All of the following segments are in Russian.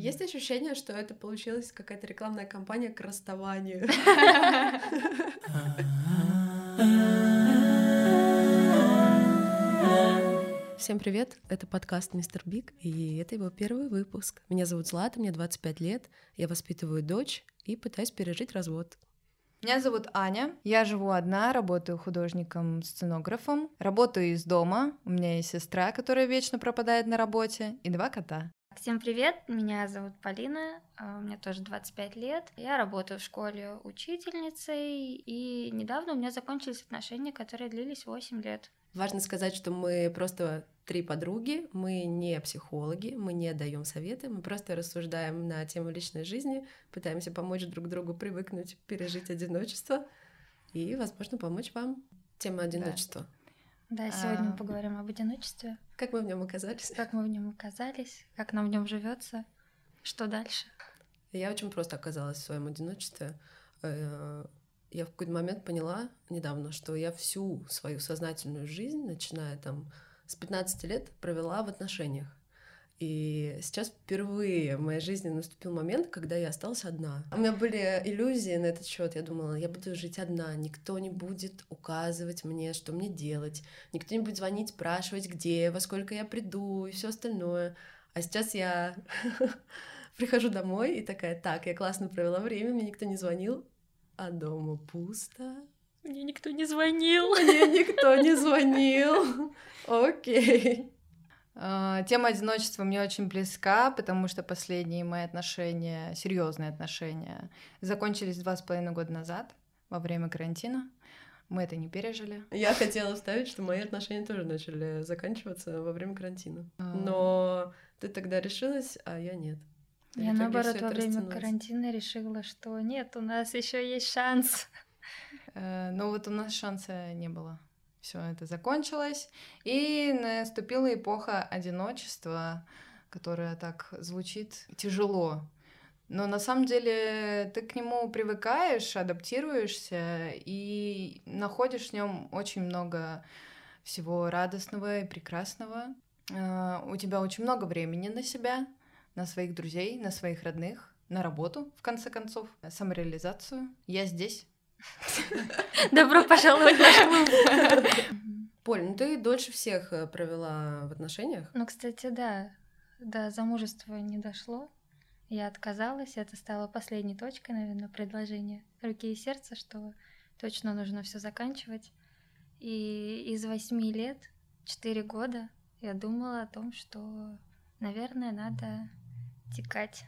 Есть ощущение, что это получилась какая-то рекламная кампания к расставанию. Всем привет, это подкаст «Мистер Биг», и это его первый выпуск. Меня зовут Злата, мне 25 лет, я воспитываю дочь и пытаюсь пережить развод. Меня зовут Аня, я живу одна, работаю художником-сценографом, работаю из дома, у меня есть сестра, которая вечно пропадает на работе, и два кота. Всем привет, меня зовут Полина, а, мне тоже 25 лет. Я работаю в школе учительницей, и недавно у меня закончились отношения, которые длились 8 лет. Важно сказать, что мы просто три подруги, мы не психологи, мы не даем советы, мы просто рассуждаем на тему личной жизни, пытаемся помочь друг другу привыкнуть, пережить одиночество и, возможно, помочь вам. Тема одиночества. Да, да сегодня а... мы поговорим об одиночестве. Как мы в нем оказались? Как мы в нем оказались, как нам в нем живется, что дальше. Я очень просто оказалась в своем одиночестве. Э, я в какой-то момент поняла недавно, что я всю свою сознательную жизнь, начиная там с 15 лет, провела в отношениях. И сейчас впервые в моей жизни наступил момент, когда я осталась одна. У меня были иллюзии на этот счет. Я думала, я буду жить одна, никто не будет указывать мне, что мне делать, никто не будет звонить, спрашивать, где, во сколько я приду и все остальное. А сейчас я прихожу домой и такая, так, я классно провела время, мне никто не звонил, а дома пусто. Мне никто не звонил. Мне никто не звонил. Окей. А, тема одиночества мне очень близка, потому что последние мои отношения, серьезные отношения, закончились два с половиной года назад, во время карантина. Мы это не пережили. Я хотела вставить, что мои отношения тоже начали заканчиваться во время карантина. А. Но ты тогда решилась, а я нет. Я наоборот во время карантина решила, что нет, у нас еще есть шанс. Э, но вот у нас шанса не было. Все это закончилось, и наступила эпоха одиночества, которая так звучит тяжело. Но на самом деле ты к нему привыкаешь, адаптируешься и находишь в нем очень много всего радостного и прекрасного. Э, у тебя очень много времени на себя, на своих друзей, на своих родных, на работу, в конце концов, самореализацию. Я здесь. Добро пожаловать в наш клуб. Поль, ну ты дольше всех э, провела в отношениях? Ну, кстати, да. До замужества не дошло. Я отказалась, это стало последней точкой, наверное, предложения руки и сердца, что точно нужно все заканчивать. И из восьми лет, четыре года, я думала о том, что, наверное, надо текать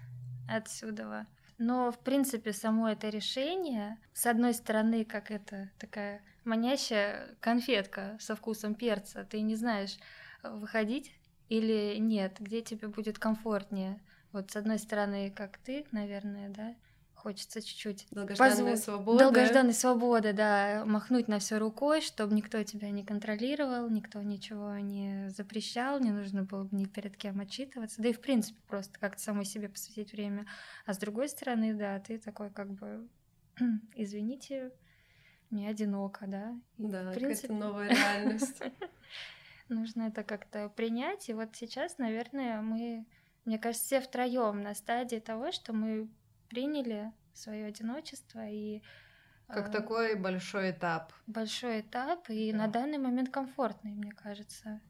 отсюда. Но, в принципе, само это решение, с одной стороны, как это такая манящая конфетка со вкусом перца, ты не знаешь, выходить или нет, где тебе будет комфортнее. Вот с одной стороны, как ты, наверное, да, Хочется чуть-чуть долгожданной позв... свободы. Долгожданной свободы, да, махнуть на все рукой, чтобы никто тебя не контролировал, никто ничего не запрещал, не нужно было бы ни перед кем отчитываться, да и в принципе просто как-то самой себе посвятить время. А с другой стороны, да, ты такой как бы, извините, мне одиноко, да. И, да, принципе... новая реальность. Нужно это как-то принять. И вот сейчас, наверное, мы, мне кажется, все втроем на стадии того, что мы приняли свое одиночество и как э, такой большой этап. Большой этап и да. на данный момент комфортный, мне кажется.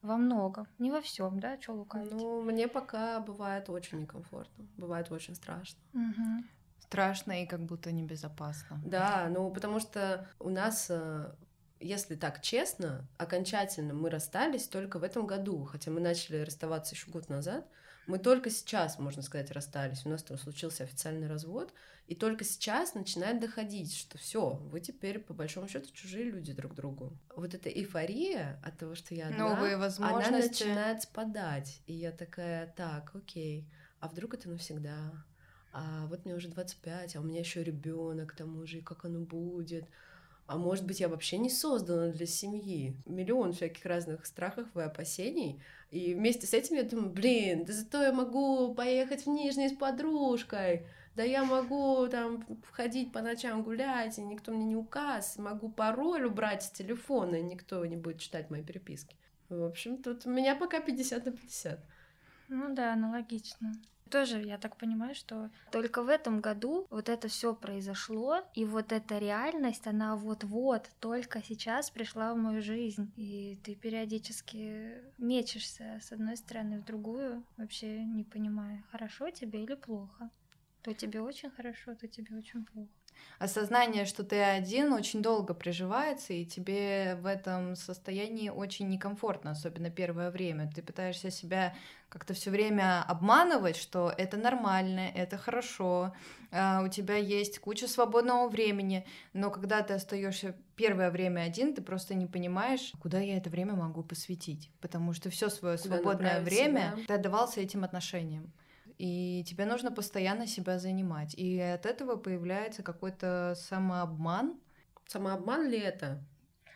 Во многом, не во всем, да, что лукавить. Ну, мне пока бывает очень некомфортно, бывает очень страшно. Угу. Страшно и как будто небезопасно. Да, ну потому что у нас э, если так честно, окончательно мы расстались только в этом году, хотя мы начали расставаться еще год назад. Мы только сейчас, можно сказать, расстались. У нас там случился официальный развод, и только сейчас начинает доходить, что все, вы теперь по большому счету чужие люди друг другу. Вот эта эйфория от того, что я одна, Новые возможности. она начинает спадать. И я такая, так, окей, а вдруг это навсегда? А вот мне уже 25, а у меня еще ребенок к тому же, и как оно будет? А может быть, я вообще не создана для семьи? Миллион всяких разных страхов и опасений. И вместе с этим я думаю, блин, да зато я могу поехать в Нижний с подружкой. Да я могу там ходить по ночам гулять, и никто мне не указ. Могу пароль убрать с телефона, и никто не будет читать мои переписки. В общем, тут у меня пока 50 на 50. Ну да, аналогично. Тоже, я так понимаю, что только в этом году вот это все произошло, и вот эта реальность, она вот-вот только сейчас пришла в мою жизнь. И ты периодически мечешься с одной стороны в другую, вообще не понимая, хорошо тебе или плохо. То тебе очень хорошо, то тебе очень плохо осознание, что ты один, очень долго приживается, и тебе в этом состоянии очень некомфортно, особенно первое время. Ты пытаешься себя как-то все время обманывать, что это нормально, это хорошо, а, у тебя есть куча свободного времени, но когда ты остаешься первое время один, ты просто не понимаешь, куда я это время могу посвятить, потому что все свое свободное время себя. ты отдавался этим отношениям и тебе нужно постоянно себя занимать. И от этого появляется какой-то самообман. Самообман ли это?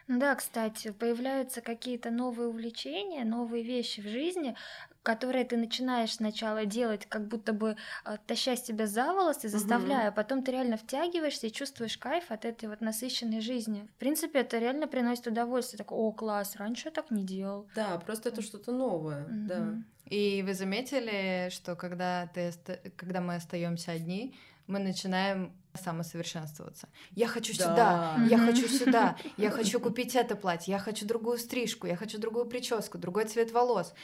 Да, кстати, появляются какие-то новые увлечения, новые вещи в жизни, которые ты начинаешь сначала делать, как будто бы э, таща себя за волосы, заставляя, угу. потом ты реально втягиваешься и чувствуешь кайф от этой вот насыщенной жизни. В принципе, это реально приносит удовольствие. Так, о, класс, раньше я так не делал. Да, просто это что-то новое, угу. да. И вы заметили, что когда, ты, когда мы остаемся одни, мы начинаем самосовершенствоваться. Я хочу да. сюда, mm-hmm. я хочу сюда, я хочу купить это платье, я хочу другую стрижку, я хочу другую прическу, другой цвет волос.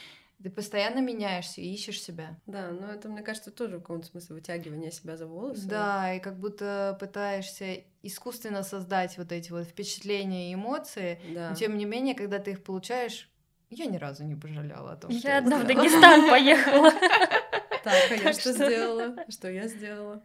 Ты постоянно меняешься и ищешь себя. Да, но это, мне кажется, тоже в каком-то смысле вытягивание себя за волосы. Да, и как будто пытаешься искусственно создать вот эти вот впечатления и эмоции. Да. Но тем не менее, когда ты их получаешь, я ни разу не пожалела о том, что я одна в Дагестан поехала. Так, а я что сделала? Что я сделала?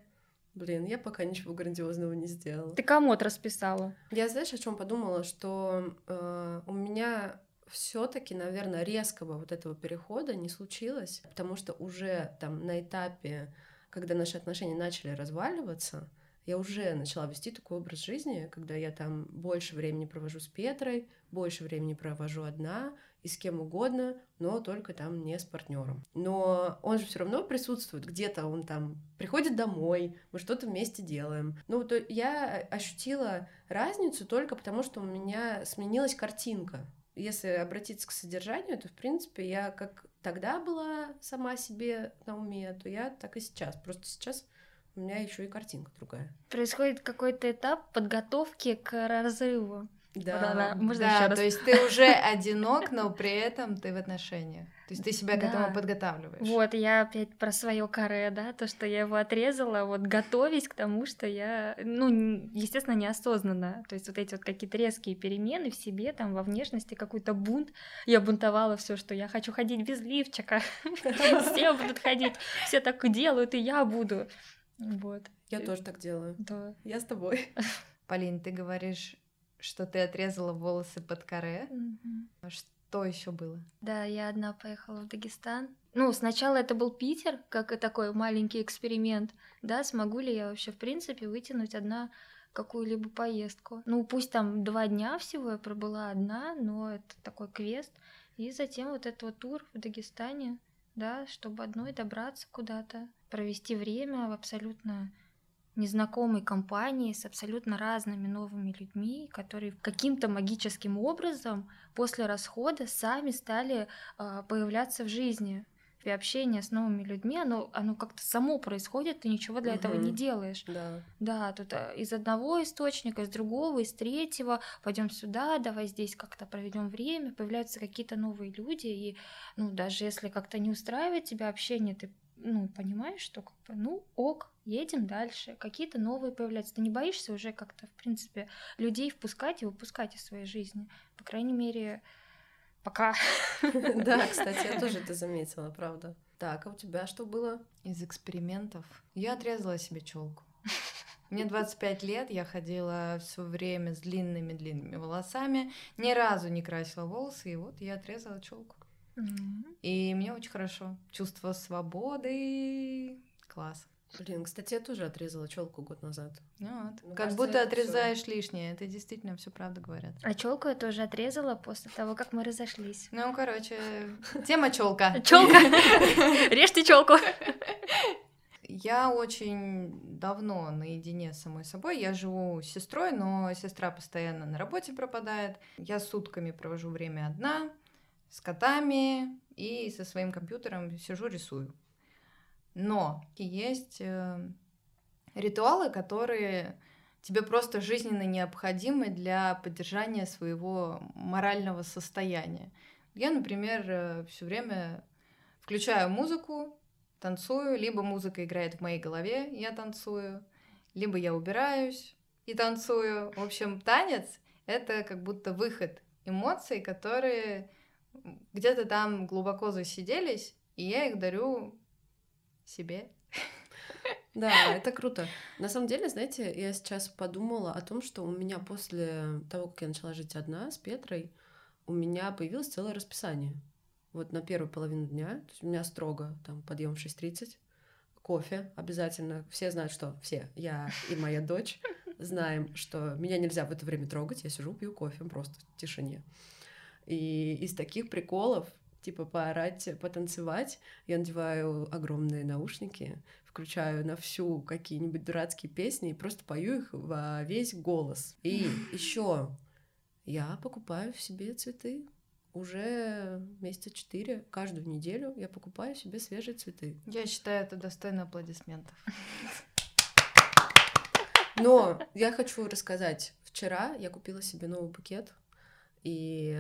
Блин, я пока ничего грандиозного не сделала. Ты комод расписала. Я, знаешь, о чем подумала, что э, у меня все-таки, наверное, резкого вот этого перехода не случилось, потому что уже там на этапе, когда наши отношения начали разваливаться, я уже начала вести такой образ жизни, когда я там больше времени провожу с Петрой, больше времени провожу одна и с кем угодно, но только там не с партнером. Но он же все равно присутствует, где-то он там приходит домой, мы что-то вместе делаем. Ну, то я ощутила разницу только потому, что у меня сменилась картинка. Если обратиться к содержанию, то, в принципе, я как тогда была сама себе на уме, то я так и сейчас. Просто сейчас у меня еще и картинка другая. Происходит какой-то этап подготовки к разрыву. Да, Можно да то есть ты уже одинок, но при этом ты в отношениях. То есть ты себя к этому подготавливаешь. Вот, я опять про свое каре, да, то, что я его отрезала, вот готовясь к тому, что я, ну, естественно, неосознанно. То есть вот эти вот какие-то резкие перемены в себе, там, во внешности, какой-то бунт. Я бунтовала все, что я хочу ходить без лифчика. Все будут ходить, все так делают, и я буду. Вот. Я тоже так делаю. Да. Я с тобой. Полин, ты говоришь, что ты отрезала волосы под каре. Mm-hmm. Что еще было? Да, я одна поехала в Дагестан. Ну, сначала это был Питер, как и такой маленький эксперимент. Да, смогу ли я вообще, в принципе, вытянуть одна какую-либо поездку. Ну, пусть там два дня всего я пробыла одна, но это такой квест. И затем вот этот вот тур в Дагестане, да, чтобы одной добраться куда-то, провести время в абсолютно незнакомой компании с абсолютно разными новыми людьми, которые каким-то магическим образом после расхода сами стали э, появляться в жизни. И общение с новыми людьми, оно, оно как-то само происходит, ты ничего для угу. этого не делаешь. Да, да тут э, из одного источника, из другого, из третьего, пойдем сюда, давай здесь как-то проведем время, появляются какие-то новые люди, и ну, даже если как-то не устраивает тебя общение, ты ну, понимаешь, что как бы, ну, ок, едем дальше, какие-то новые появляются. Ты не боишься уже как-то, в принципе, людей впускать и выпускать из своей жизни. По крайней мере, пока. Да, кстати, я тоже это заметила, правда. Так, а у тебя что было? Из экспериментов. Я отрезала себе челку. Мне 25 лет, я ходила все время с длинными-длинными волосами, ни разу не красила волосы, и вот я отрезала челку. И мне очень хорошо. Чувство свободы. Класс. Блин, кстати, я тоже отрезала челку год назад. Ну вот. Мне как кажется, будто отрезаешь всё. лишнее. Это действительно все правда говорят. А челку я тоже отрезала после того, как мы разошлись. Ну, короче, тема челка. Челка. Режьте челку. Я очень давно наедине с самой собой. Я живу с сестрой, но сестра постоянно на работе пропадает. Я сутками провожу время одна с котами и со своим компьютером сижу, рисую. Но есть э, ритуалы, которые тебе просто жизненно необходимы для поддержания своего морального состояния. Я, например, все время включаю музыку, танцую, либо музыка играет в моей голове, я танцую, либо я убираюсь и танцую. В общем, танец — это как будто выход эмоций, которые где-то там глубоко засиделись, и я их дарю себе. Да, это круто. На самом деле, знаете, я сейчас подумала о том, что у меня после того, как я начала жить одна с Петрой, у меня появилось целое расписание. Вот на первую половину дня, то есть у меня строго там подъем в 6.30, кофе обязательно. Все знают, что все, я и моя дочь, знаем, что меня нельзя в это время трогать, я сижу, пью кофе просто в тишине. И из таких приколов, типа поорать, потанцевать, я надеваю огромные наушники, включаю на всю какие-нибудь дурацкие песни и просто пою их во весь голос. И еще я покупаю себе цветы. Уже месяца четыре, каждую неделю я покупаю себе свежие цветы. Я считаю, это достойно аплодисментов. Но я хочу рассказать. Вчера я купила себе новый букет, и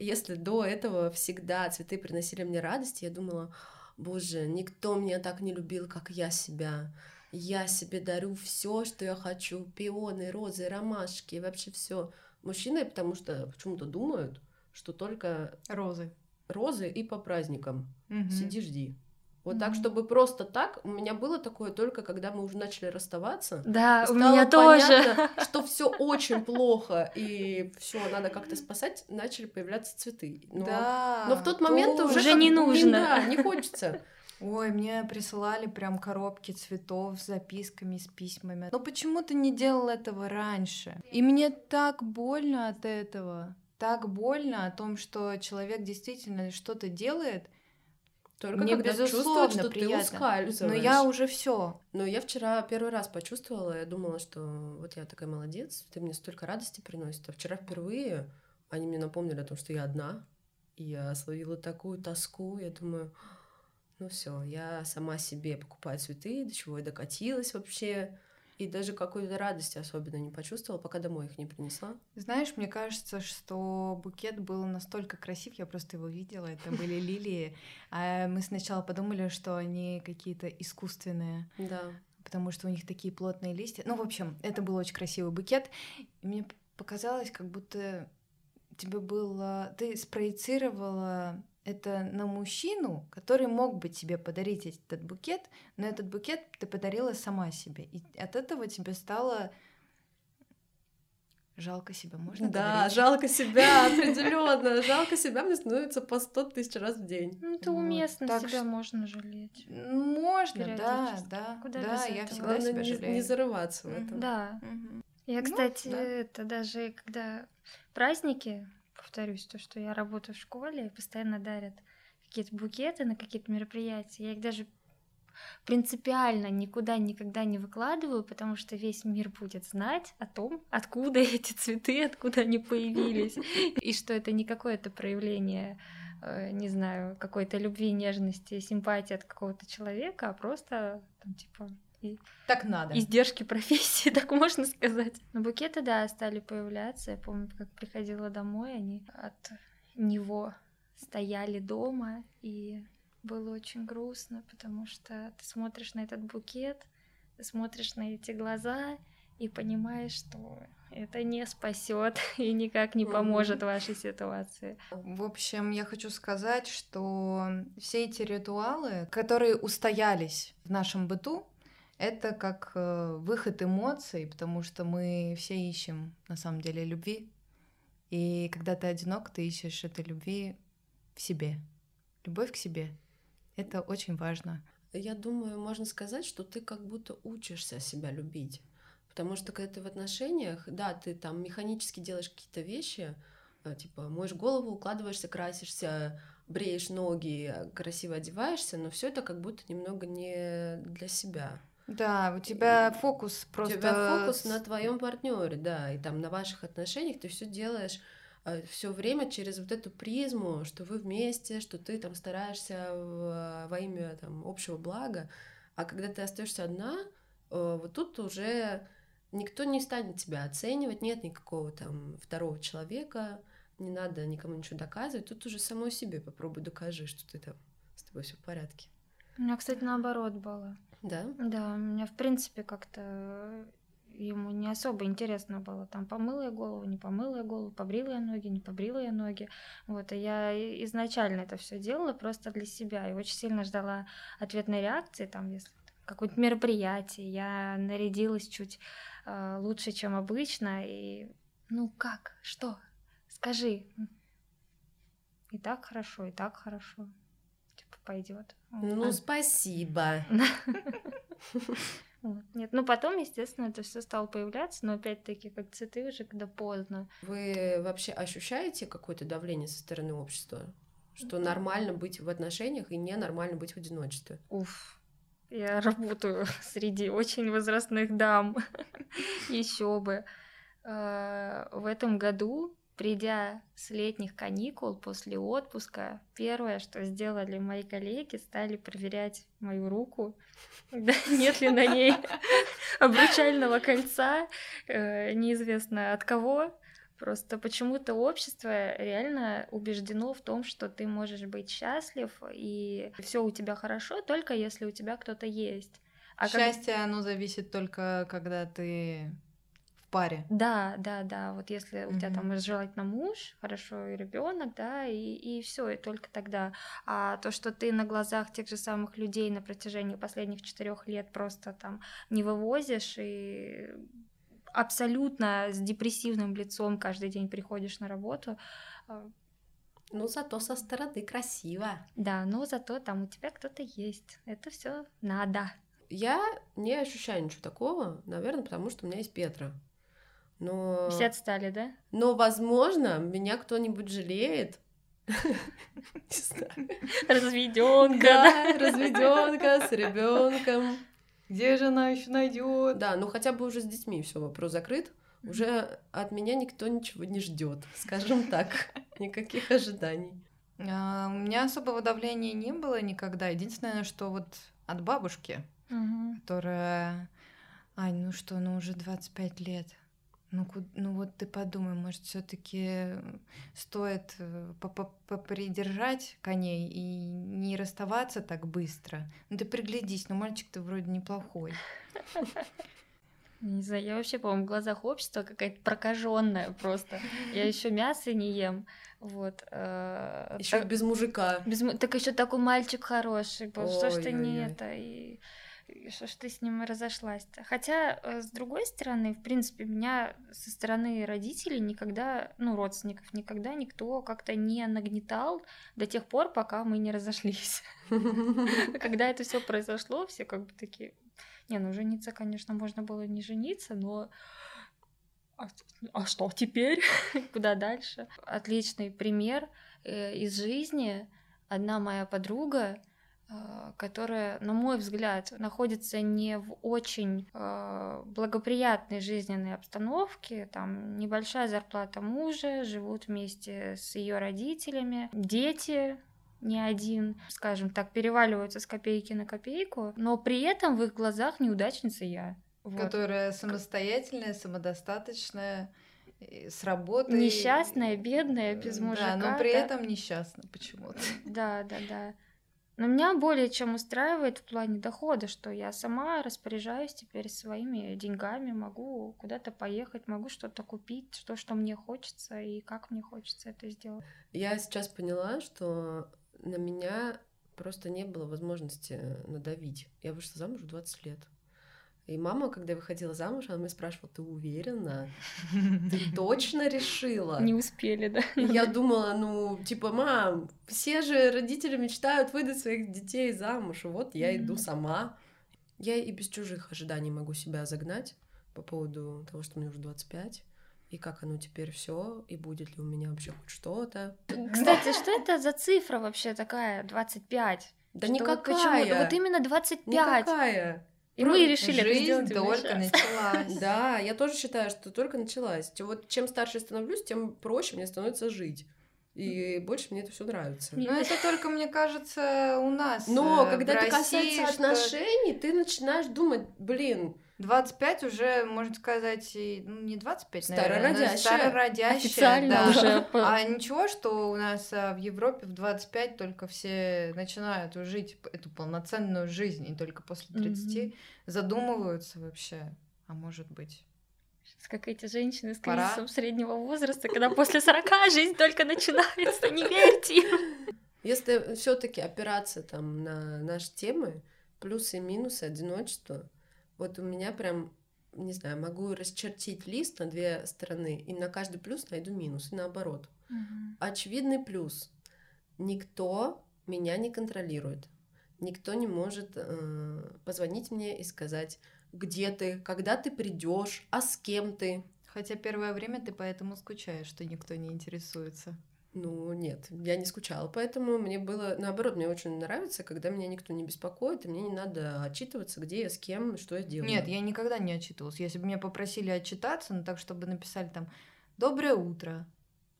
если до этого всегда цветы приносили мне радость, я думала, боже, никто меня так не любил, как я себя. Я себе дарю все, что я хочу, пионы, розы, ромашки, вообще все. Мужчины, потому что почему-то думают, что только розы, розы и по праздникам. Угу. Сиди, жди. Вот так, чтобы просто так, у меня было такое только, когда мы уже начали расставаться. Да, у меня тоже. что все очень плохо и все надо как-то спасать, начали появляться цветы. Но, да. Но в тот момент уже, уже не нужно. Да, не хочется. Ой, мне присылали прям коробки цветов с записками, с письмами. Но почему ты не делал этого раньше? И мне так больно от этого. Так больно о том, что человек действительно что-то делает, только Мне, когда безусловно, что приятно. ты ускальзываешь. Но я уже все. Но я вчера первый раз почувствовала, я думала, что вот я такая молодец, ты мне столько радости приносит. А вчера впервые они мне напомнили о том, что я одна, и я словила такую тоску. Я думаю, ну все, я сама себе покупаю цветы, до чего я докатилась вообще. И даже какой-то радости особенно не почувствовала, пока домой их не принесла. Знаешь, мне кажется, что букет был настолько красив, я просто его видела, это были лилии. А мы сначала подумали, что они какие-то искусственные. Да. Потому что у них такие плотные листья. Ну, в общем, это был очень красивый букет. И мне показалось, как будто тебе было... Ты спроецировала это на мужчину, который мог бы тебе подарить этот букет, но этот букет ты подарила сама себе. И от этого тебе стало жалко себя, можно Да, говорить? жалко себя, определенно. Жалко себя мне становится по сто тысяч раз в день. Ну, это уместно, так себя можно жалеть. Можно, да, да. Куда да, я всегда Главное себя не, жалею. не зарываться в этом. Да. Я, кстати, это даже когда праздники, повторюсь, то, что я работаю в школе, и постоянно дарят какие-то букеты на какие-то мероприятия. Я их даже принципиально никуда никогда не выкладываю, потому что весь мир будет знать о том, откуда эти цветы, откуда они появились, и что это не какое-то проявление, э, не знаю, какой-то любви, нежности, симпатии от какого-то человека, а просто там типа так надо. Издержки профессии, так можно сказать. Но букеты, да, стали появляться. Я помню, как приходила домой, они от него стояли дома, и было очень грустно, потому что ты смотришь на этот букет, ты смотришь на эти глаза и понимаешь, что это не спасет и никак не поможет вашей ситуации. В общем, я хочу сказать, что все эти ритуалы, которые устоялись в нашем быту, это как э, выход эмоций, потому что мы все ищем на самом деле любви. И когда ты одинок, ты ищешь этой любви в себе. Любовь к себе. Это очень важно. Я думаю, можно сказать, что ты как будто учишься себя любить. Потому что когда ты в отношениях, да, ты там механически делаешь какие-то вещи, э, типа моешь голову, укладываешься, красишься, бреешь ноги, красиво одеваешься, но все это как будто немного не для себя. Да, у тебя фокус просто. У тебя фокус на твоем партнере, да, и там на ваших отношениях ты все делаешь все время через вот эту призму, что вы вместе, что ты там стараешься в, во имя там, общего блага, а когда ты остаешься одна, э, вот тут уже никто не станет тебя оценивать, нет никакого там второго человека, не надо никому ничего доказывать, тут уже самой себе попробуй докажи, что ты там с тобой все в порядке. У меня, кстати, наоборот было. Да? Да, у меня, в принципе, как-то ему не особо интересно было, там, помыла я голову, не помыла я голову, побрила я ноги, не побрила я ноги. Вот, и я изначально это все делала просто для себя, и очень сильно ждала ответной реакции, там, если какое-нибудь мероприятие, я нарядилась чуть э, лучше, чем обычно, и ну как, что, скажи. И так хорошо, и так хорошо. Типа, пойдет. Ну, а... спасибо. Нет, ну потом, естественно, это все стало появляться, но опять-таки, как цветы уже, когда поздно. Вы вообще ощущаете какое-то давление со стороны общества? Что нормально быть в отношениях и ненормально быть в одиночестве? Уф, я работаю среди очень возрастных дам. Еще бы. А, в этом году Придя с летних каникул после отпуска, первое, что сделали мои коллеги, стали проверять мою руку, нет ли на ней обручального кольца, э, неизвестно от кого. Просто почему-то общество реально убеждено в том, что ты можешь быть счастлив и все у тебя хорошо, только если у тебя кто-то есть. А Счастье, как... оно зависит только, когда ты паре. Да, да, да. Вот если у тебя там желательно муж, хорошо и ребенок, да, и, и все, и только тогда. А то, что ты на глазах тех же самых людей на протяжении последних четырех лет просто там не вывозишь и абсолютно с депрессивным лицом каждый день приходишь на работу. А, ну, зато со стороны красиво. Да, но зато там у тебя кто-то есть. Это все надо. Я не ощущаю ничего такого, наверное, потому что у меня есть Петра. Но... Все отстали, да? Но, возможно, меня кто-нибудь жалеет. Разведенка, да, разведенка с ребенком. Где же она еще найдет? Да, ну хотя бы уже с детьми все вопрос закрыт. Уже от меня никто ничего не ждет, скажем так. Никаких ожиданий. А, у меня особого давления не было никогда. Единственное, что вот от бабушки, которая... Ань, ну что, ну уже 25 лет. Ну, ну вот ты подумай, может, все-таки стоит э, попридержать коней и не расставаться так быстро. Ну ты приглядись, ну мальчик-то вроде неплохой. Не знаю, я вообще, по-моему, в глазах общества какая-то прокаженная просто. Я еще мясо не ем. Вот. Э, еще без мужика. Без, так еще такой мальчик хороший. Что ж ты не это? И что ж ты с ним разошлась-то? Хотя, э, с другой стороны, в принципе, меня со стороны родителей никогда, ну, родственников, никогда никто как-то не нагнетал до тех пор, пока мы не разошлись. Когда это все произошло, все как бы такие... Не, ну, жениться, конечно, можно было не жениться, но... А, а что теперь? Куда дальше? Отличный пример э, из жизни. Одна моя подруга, которая, на мой взгляд, находится не в очень э, благоприятной жизненной обстановке. Там небольшая зарплата мужа, живут вместе с ее родителями, дети не один, скажем так, переваливаются с копейки на копейку, но при этом в их глазах неудачница я. Вот. Которая самостоятельная, самодостаточная, с работы. Несчастная, бедная, без мужика. Да, но при да? этом несчастна почему-то. Да, да, да. Но меня более чем устраивает в плане дохода, что я сама распоряжаюсь теперь своими деньгами, могу куда-то поехать, могу что-то купить, что, что мне хочется и как мне хочется это сделать. Я сейчас поняла, что на меня просто не было возможности надавить. Я вышла замуж в 20 лет. И мама, когда выходила замуж, она меня спрашивала, ты уверена? Ты точно решила? Не успели, да? И я думала, ну, типа, мам, все же родители мечтают выдать своих детей замуж, вот я иду сама. Я и без чужих ожиданий могу себя загнать по поводу того, что мне уже 25 и как оно теперь все, и будет ли у меня вообще хоть что-то. Кстати, что это за цифра вообще такая, 25? Да что никакая. Вот, почему? Вот именно 25. Никакая. И мы решили это Жизнь сделать только вместе. началась. Да, я тоже считаю, что только началась. Вот чем старше становлюсь, тем проще мне становится жить. И больше мне это все нравится. Но это только, мне кажется, у нас. Но э, когда это касается что отношений, ты начинаешь думать, блин, 25 уже, можно сказать, и, ну, не 25, наверное, но Старородящая. старородящая, Официально да. уже. А ничего, что у нас а, в Европе в 25 только все начинают жить эту полноценную жизнь, и только после 30 задумываются вообще, а может быть. Сейчас как эти женщины с Пора. кризисом среднего возраста, когда после 40 жизнь только начинается, не верьте им. если все-таки опираться там на наши темы, плюсы и минусы одиночества, вот у меня прям, не знаю, могу расчертить лист на две стороны, и на каждый плюс найду минус, и наоборот. Очевидный плюс. Никто меня не контролирует. Никто не может э, позвонить мне и сказать, где ты, когда ты придешь, а с кем ты. Хотя первое время ты поэтому скучаешь, что никто не интересуется. Ну, нет, я не скучала, поэтому мне было, наоборот, мне очень нравится, когда меня никто не беспокоит, и мне не надо отчитываться, где я, с кем, что я делаю. Нет, я никогда не отчитывалась. Если бы меня попросили отчитаться, ну так, чтобы написали там «Доброе утро»,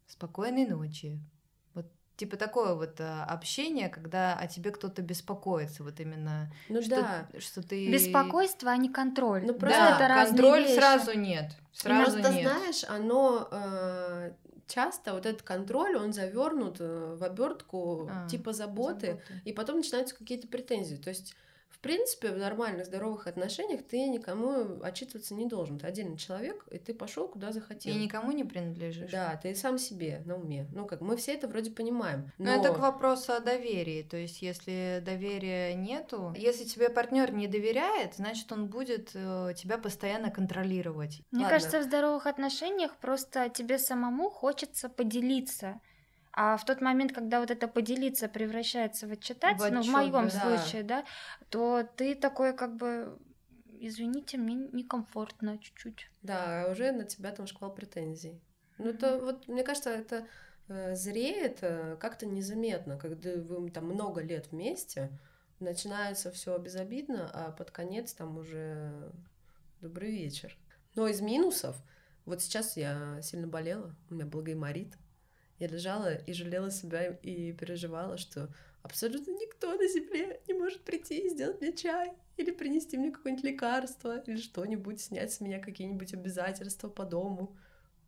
«Спокойной ночи». Вот типа такое вот а, общение, когда о тебе кто-то беспокоится, вот именно Ну что, да, что ты... Беспокойство, а не контроль. Ну, Да, просто Да, это разные контроль вещи. сразу нет. Сразу просто нет. знаешь, оно э, часто, вот этот контроль, он завернут э, в обертку А, типа заботы, Заботы. и потом начинаются какие-то претензии. То есть, в принципе, в нормальных, здоровых отношениях ты никому отчитываться не должен. Ты отдельный человек, и ты пошел куда захотел. И никому не принадлежишь. Да, ты сам себе на уме. Ну как, мы все это вроде понимаем. Но Но, это к вопросу о доверии. То есть, если доверия нету, если тебе партнер не доверяет, значит, он будет э, тебя постоянно контролировать. Мне Ладно. кажется, в здоровых отношениях просто тебе самому хочется поделиться. А в тот момент, когда вот это поделиться превращается в отчитать, В ну, в моем да. случае, да, то ты такой как бы, извините, мне некомфортно чуть-чуть. Да, уже на тебя там шквал претензий. Ну это вот, мне кажется, это э, зреет э, как-то незаметно, когда вы там много лет вместе, начинается все безобидно, а под конец там уже добрый вечер. Но из минусов, вот сейчас я сильно болела, у меня был гайморит, я лежала и жалела себя и переживала, что абсолютно никто на земле не может прийти и сделать мне чай, или принести мне какое-нибудь лекарство, или что-нибудь, снять с меня какие-нибудь обязательства по дому.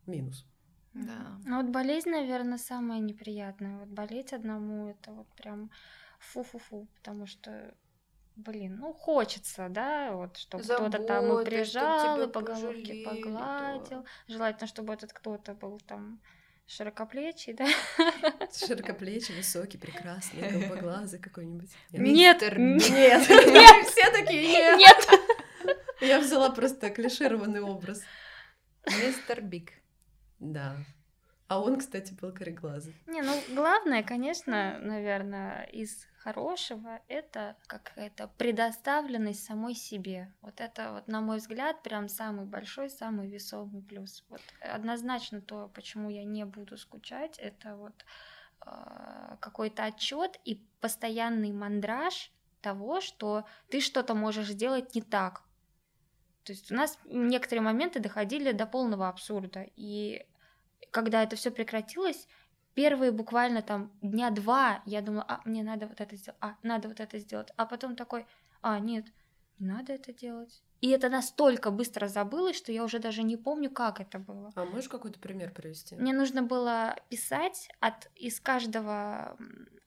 Минус. Да. Ну вот болезнь, наверное, самая неприятная. Вот болеть одному это вот прям фу-фу-фу, потому что Блин, ну хочется, да, вот, чтобы кто-то там и прижал, и по головке пожалели, погладил. Желательно, чтобы этот кто-то был там широкоплечий, да? Широкоплечий, высокий, прекрасный, голубоглазый какой-нибудь. Нет, Нет, нет, все такие нет. Нет! Я взяла просто клишированный образ. Мистер Биг. Да. А он, кстати, был кореглазый. Не, ну главное, конечно, наверное, из хорошего это какая-то предоставленность самой себе. Вот это вот, на мой взгляд, прям самый большой, самый весомый плюс. Вот однозначно то, почему я не буду скучать, это вот э, какой-то отчет и постоянный мандраж того, что ты что-то можешь сделать не так. То есть у нас некоторые моменты доходили до полного абсурда. И когда это все прекратилось, первые буквально там дня два я думала, а, мне надо вот это сделать, а, надо вот это сделать. А потом такой, а, нет, не надо это делать. И это настолько быстро забылось, что я уже даже не помню, как это было. А можешь какой-то пример привести? Мне нужно было писать от, из, каждого,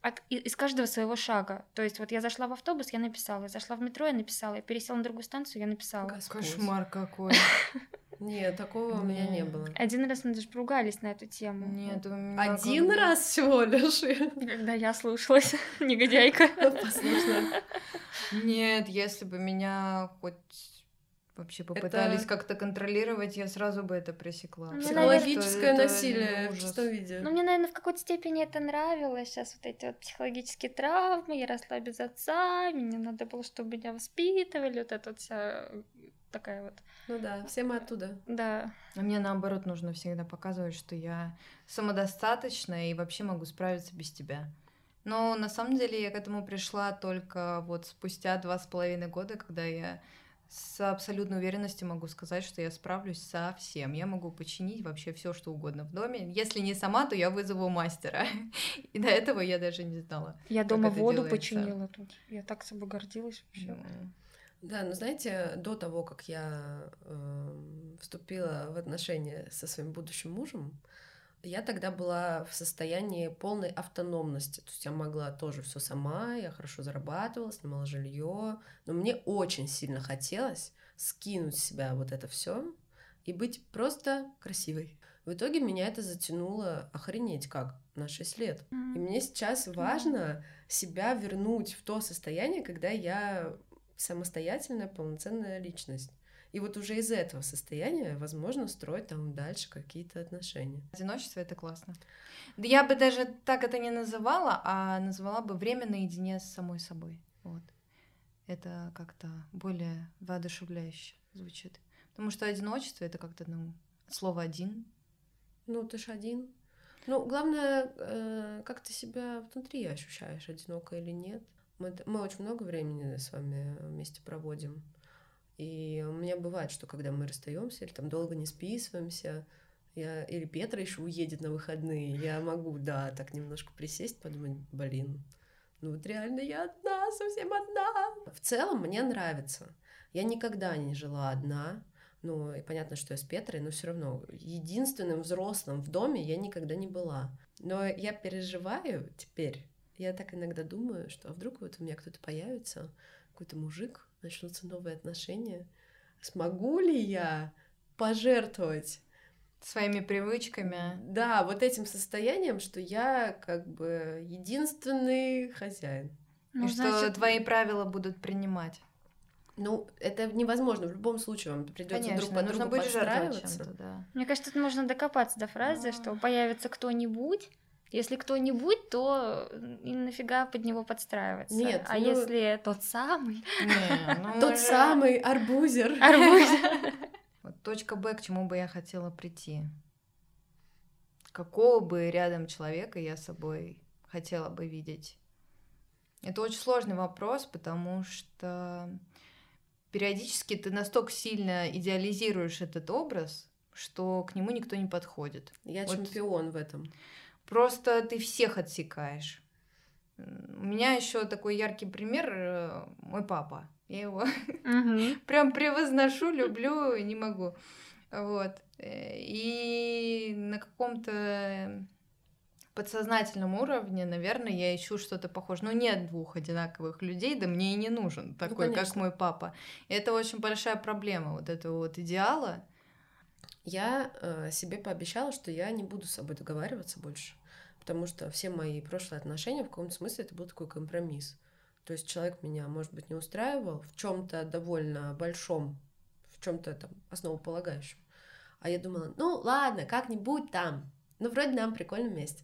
от, из каждого своего шага. То есть вот я зашла в автобус, я написала, я зашла в метро, я написала, я пересела на другую станцию, я написала. Господь. Кошмар какой. Нет, такого у меня не было. Один раз мы даже поругались на эту тему. Нет, у меня Один как раз всего лишь. Когда я слушалась, негодяйка. Послушно. Нет, если бы меня хоть вообще попытались как-то контролировать, я сразу бы это пресекла. Ну, Психологическое насилие в чистом виде. Ну, мне, наверное, в какой-то степени это нравилось. Сейчас вот эти вот психологические травмы, я росла без отца, мне надо было, чтобы меня воспитывали, вот эта вот вся такая вот, Ну да, все мы оттуда. да. А мне наоборот нужно всегда показывать, что я самодостаточна и вообще могу справиться без тебя. Но на самом деле я к этому пришла только вот спустя два с половиной года, когда я с абсолютной уверенностью могу сказать, что я справлюсь со всем. Я могу починить вообще все, что угодно в доме. Если не сама, то я вызову мастера. И до этого я даже не знала. Я дома воду делается. починила тут. Я так собой гордилась вообще. Mm. Да, но знаете, до того, как я э, вступила в отношения со своим будущим мужем, я тогда была в состоянии полной автономности. То есть я могла тоже все сама, я хорошо зарабатывала, снимала жилье. Но мне очень сильно хотелось скинуть с себя вот это все и быть просто красивой. В итоге меня это затянуло охренеть как на 6 лет. И мне сейчас важно себя вернуть в то состояние, когда я самостоятельная, полноценная личность. И вот уже из этого состояния возможно строить там дальше какие-то отношения. Одиночество это классно. Да я бы даже так это не называла, а назвала бы время наедине с самой собой. Вот. Это как-то более воодушевляюще звучит. Потому что одиночество это как-то, ну, слово один. Ну, ты ж один. Ну, главное, э, как ты себя внутри ощущаешь, одиноко или нет. Мы, мы очень много времени с вами вместе проводим. И у меня бывает, что когда мы расстаемся или там долго не списываемся, я, или Петра еще уедет на выходные, я могу, да, так немножко присесть, подумать, блин, ну вот реально я одна, совсем одна. В целом мне нравится. Я никогда не жила одна, ну, и понятно, что я с Петрой, но все равно единственным взрослым в доме я никогда не была. Но я переживаю теперь, я так иногда думаю, что а вдруг вот у меня кто-то появится, какой-то мужик, начнутся новые отношения. Смогу ли я пожертвовать своими привычками. Да, вот этим состоянием, что я как бы единственный хозяин. Ну, и значит... что твои правила будут принимать. Ну, это невозможно. В любом случае вам придется друг по другу подстраиваться. Да. Мне кажется, тут можно докопаться до фразы, а что появится кто-нибудь, если кто-нибудь, то и нафига под него подстраиваться. Нет. А ну... если тот самый? Не, ну тот самый арбузер. Арбузер. Вот точка Б, к чему бы я хотела прийти. Какого бы рядом человека я собой хотела бы видеть? Это очень сложный вопрос, потому что периодически ты настолько сильно идеализируешь этот образ, что к нему никто не подходит. Я вот. чемпион в этом. Просто ты всех отсекаешь. У меня еще такой яркий пример э, мой папа. Я его прям превозношу, люблю, не могу. Вот. Э, и на каком-то подсознательном уровне, наверное, я ищу что-то похожее. Ну, нет двух одинаковых людей, да мне и не нужен ну, такой, ну, как мой папа. И это очень большая проблема вот этого вот идеала я э, себе пообещала, что я не буду с собой договариваться больше, потому что все мои прошлые отношения в каком-то смысле это был такой компромисс. То есть человек меня, может быть, не устраивал в чем-то довольно большом, в чем-то там основополагающем. А я думала, ну ладно, как-нибудь там. Ну, вроде нам прикольно вместе.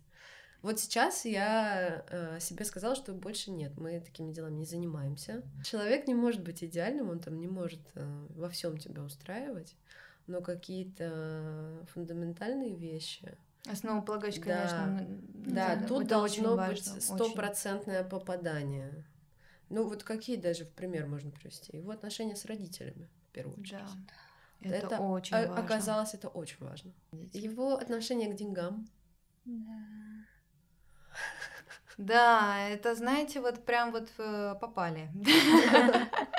Вот сейчас я э, себе сказала, что больше нет, мы такими делами не занимаемся. Человек не может быть идеальным, он там не может э, во всем тебя устраивать но какие-то фундаментальные вещи. Основополагающие, да, конечно. Да, да тут должно быть стопроцентное попадание. Ну вот какие даже в пример можно привести? Его отношения с родителями, в первую очередь. Да. Это, это очень важно. Оказалось, это очень важно. Его отношение к деньгам. Да. Да, это, знаете, вот прям вот э, попали.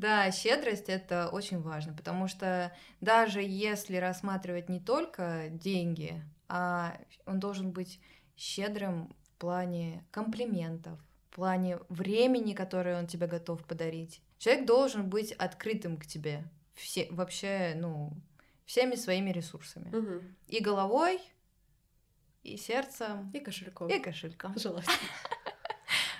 Да, щедрость это очень важно, потому что даже если рассматривать не только деньги, а он должен быть щедрым в плане комплиментов, в плане времени, которое он тебе готов подарить. Человек должен быть открытым к тебе, все, вообще, ну, всеми своими ресурсами. Угу. И головой, и сердцем, и кошельком. И кошельком. Желательно.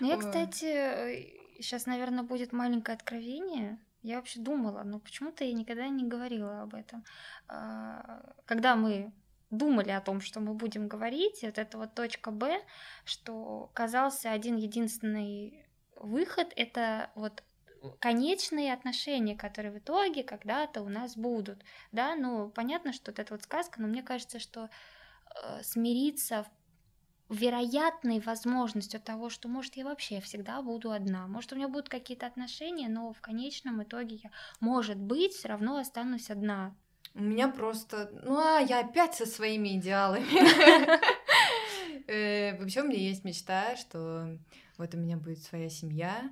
Ну, я, кстати, сейчас, наверное, будет маленькое откровение. Я вообще думала, но почему-то я никогда не говорила об этом. А, когда мы думали о том, что мы будем говорить, вот это вот точка Б, что казался один единственный выход, это вот конечные отношения, которые в итоге когда-то у нас будут, да, ну, понятно, что вот эта вот сказка, но мне кажется, что э, смириться вероятной возможностью того, что, может, я вообще всегда буду одна, может, у меня будут какие-то отношения, но в конечном итоге я, может быть, все равно останусь одна. У меня просто... Ну, а я опять со своими идеалами. Э, вообще у меня есть мечта, что вот у меня будет своя семья,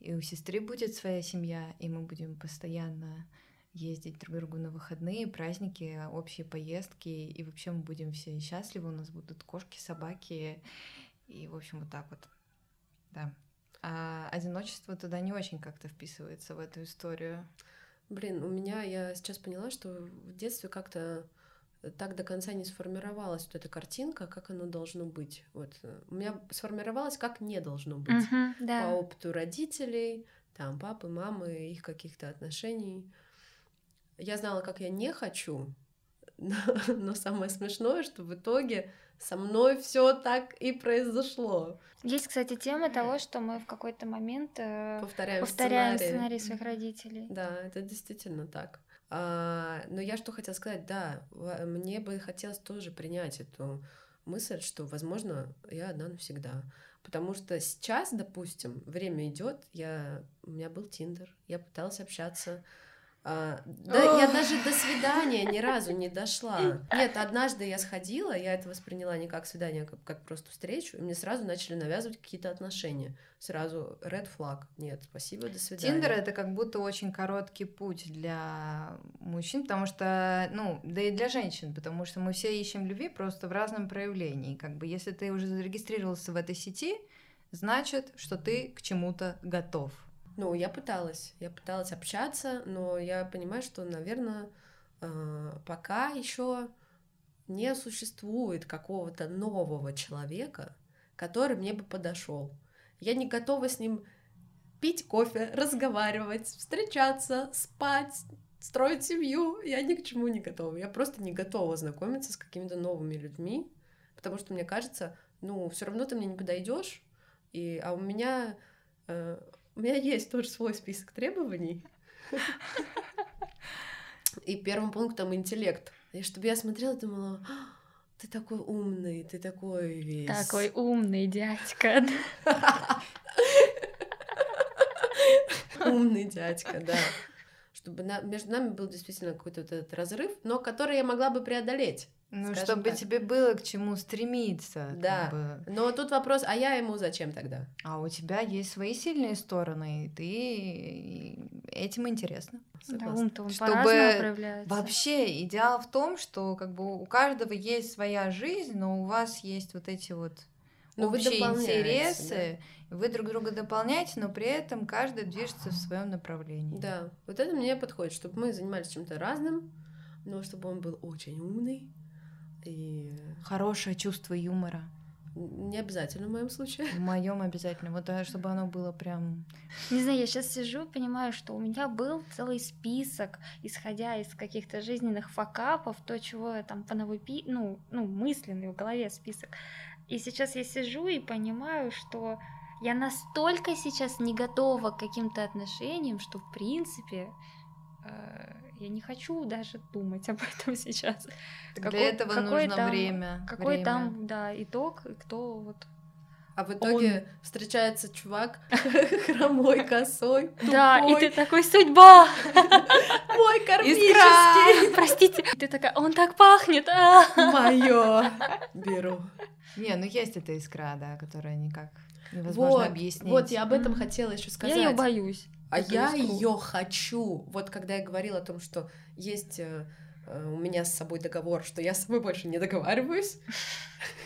и у сестры будет своя семья, и мы будем постоянно ездить друг к другу на выходные, праздники, общие поездки, и вообще мы будем все счастливы, у нас будут кошки, собаки, и, в общем, вот так вот. Да. А одиночество туда не очень как-то вписывается в эту историю. Блин, у меня, я сейчас поняла, что в детстве как-то так до конца не сформировалась вот эта картинка, как оно должно быть. Вот э, у меня сформировалось, как не должно быть. Мгм, да. По опыту родителей, там, папы, мамы, их каких-то отношений. Я знала, как я не хочу, но, но самое смешное, что в итоге со мной все так и произошло. Есть, кстати, тема того, что мы в какой-то момент э, Повторяем, повторяем сценарий. сценарий своих родителей. Да, это действительно так. А, но я что хотела сказать, да, мне бы хотелось тоже принять эту мысль, что, возможно, я одна навсегда. Потому что сейчас, допустим, время идет, я, у меня был Тиндер, я пыталась общаться. А, да, я даже до свидания ни разу не дошла. Нет, однажды я сходила, я это восприняла не как свидание, а как, как просто встречу, и мне сразу начали навязывать какие-то отношения. Сразу red flag. Нет, спасибо, до свидания. Тиндер это как будто очень короткий путь для мужчин, потому что, ну, да и для женщин, потому что мы все ищем любви просто в разном проявлении. Как бы если ты уже зарегистрировался в этой сети, значит, что ты к чему-то готов. Ну, я пыталась. Я пыталась общаться, но я понимаю, что, наверное, пока еще не существует какого-то нового человека, который мне бы подошел. Я не готова с ним пить кофе, разговаривать, встречаться, спать, строить семью. Я ни к чему не готова. Я просто не готова знакомиться с какими-то новыми людьми, потому что мне кажется, ну, все равно ты мне не подойдешь, и, а у меня э, у меня есть тоже свой список требований. И первым пунктом интеллект. И чтобы я смотрела, думала, «А, ты такой умный, ты такой весь. Такой умный дядька. Умный дядька, да. Чтобы на- между нами был действительно какой-то вот этот разрыв, но который я могла бы преодолеть. Ну, чтобы так. тебе было к чему стремиться. как Да. бы. Но тут вопрос, а я ему зачем тогда? А у тебя есть свои сильные стороны, и ты этим интересно. Да, ум-то он Чтобы. Вообще, идеал в том, что как бы у каждого есть своя жизнь, но у вас есть вот эти вот вы общие интересы, вы друг друга дополняете, но при этом каждый движется в своем направлении. Да, вот это мне подходит, чтобы мы занимались чем-то разным, но чтобы он был очень умный и Хорошее чувство юмора. не обязательно в моем случае. В моем обязательно. Вот а, чтобы оно было прям. Не знаю, я сейчас сижу, понимаю, что у меня был целый список, исходя из каких-то жизненных факапов, то, чего я там понавыпи... ну, ну, мысленный в голове список. И сейчас я сижу и понимаю, что я настолько сейчас не готова к каким-то отношениям, что, в принципе, э, я не хочу даже думать об этом сейчас. Так Какой- для этого какой нужно там- время. Какой время. там, да, итог, кто вот... А в итоге встречается чувак хромой, косой, Да, и тупой, ты такой, судьба! мой кармический. Простите. Ты такая, он так пахнет. а!» Мое беру. Не, ну есть эта искра, да, которая никак невозможно Вот, объяснить. вот я об этом хотела еще Я сказать. ее боюсь. А я ее хочу. Вот когда я говорила о том, что есть э, э, у меня с собой договор, что я с собой больше не договариваюсь,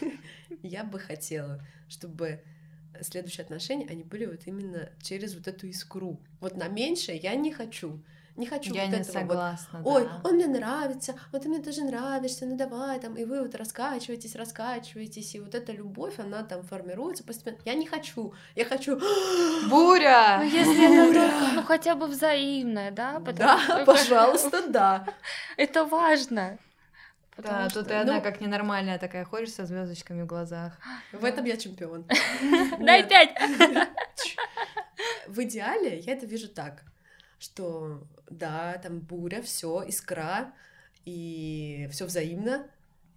я бы хотела, чтобы следующие отношения, они были вот именно через вот эту искру. Вот на меньшее я не хочу. Не хочу я вот не этого вот согласна. Ой, да. он мне нравится, вот ты мне тоже нравишься, ну давай там, и вы вот раскачиваетесь, раскачиваетесь, и вот эта любовь, она там формируется постепенно. Я не хочу, я хочу... Буря! Ну, если это только, ну, хотя бы взаимное, да? Потому Да, что пожалуйста, да. Это важно. Потому Да, что- тут и одна ну- как ненормальная такая ходишь со звездочками в глазах. В этом я чемпион. Дай пять! В идеале я это вижу так, что да, там буря, все, искра, и все взаимно,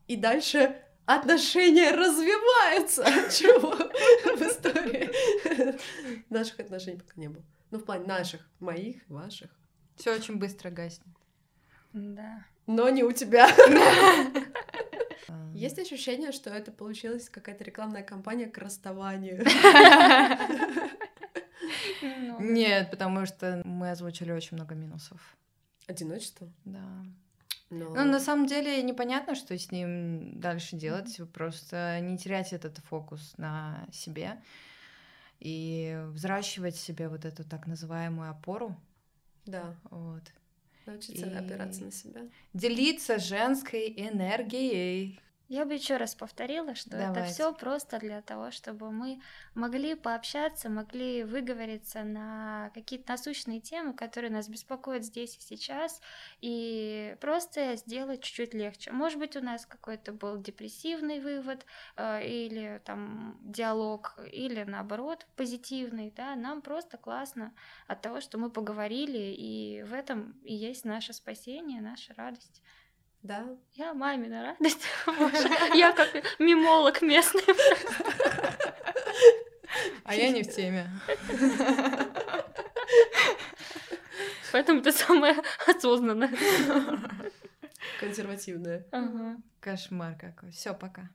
и дальше отношения развиваются. Чего в истории? Наших отношений пока не было. Ну, в плане наших, моих, ваших. Все очень быстро гаснет. Да. Но не у тебя. Есть ощущение, что это получилась какая-то рекламная кампания к расставанию? Ну, Нет, потому что мы озвучили очень много минусов. Одиночество? Да. Но... Ну, на самом деле непонятно, что с ним дальше делать. Просто не терять этот фокус на себе и взращивать себе вот эту так называемую опору. Да, Вот. научиться И- опираться на себя. Делиться женской энергией. Я бы еще раз повторила, что это Давайте. все просто для того, чтобы мы могли пообщаться, могли выговориться на какие-то насущные темы, которые нас беспокоят здесь и сейчас, и просто сделать чуть-чуть легче. Может быть, у нас какой-то был депрессивный вывод э, или там диалог, или наоборот позитивный, да, нам просто классно от того, что мы поговорили, и в этом и есть наше спасение, наша радость. Да, Я мамина радость. Я как мимолог местный. А я не в теме. Поэтому ты самая осознанная. консервативная. Ага. Кошмар какой. Все, пока.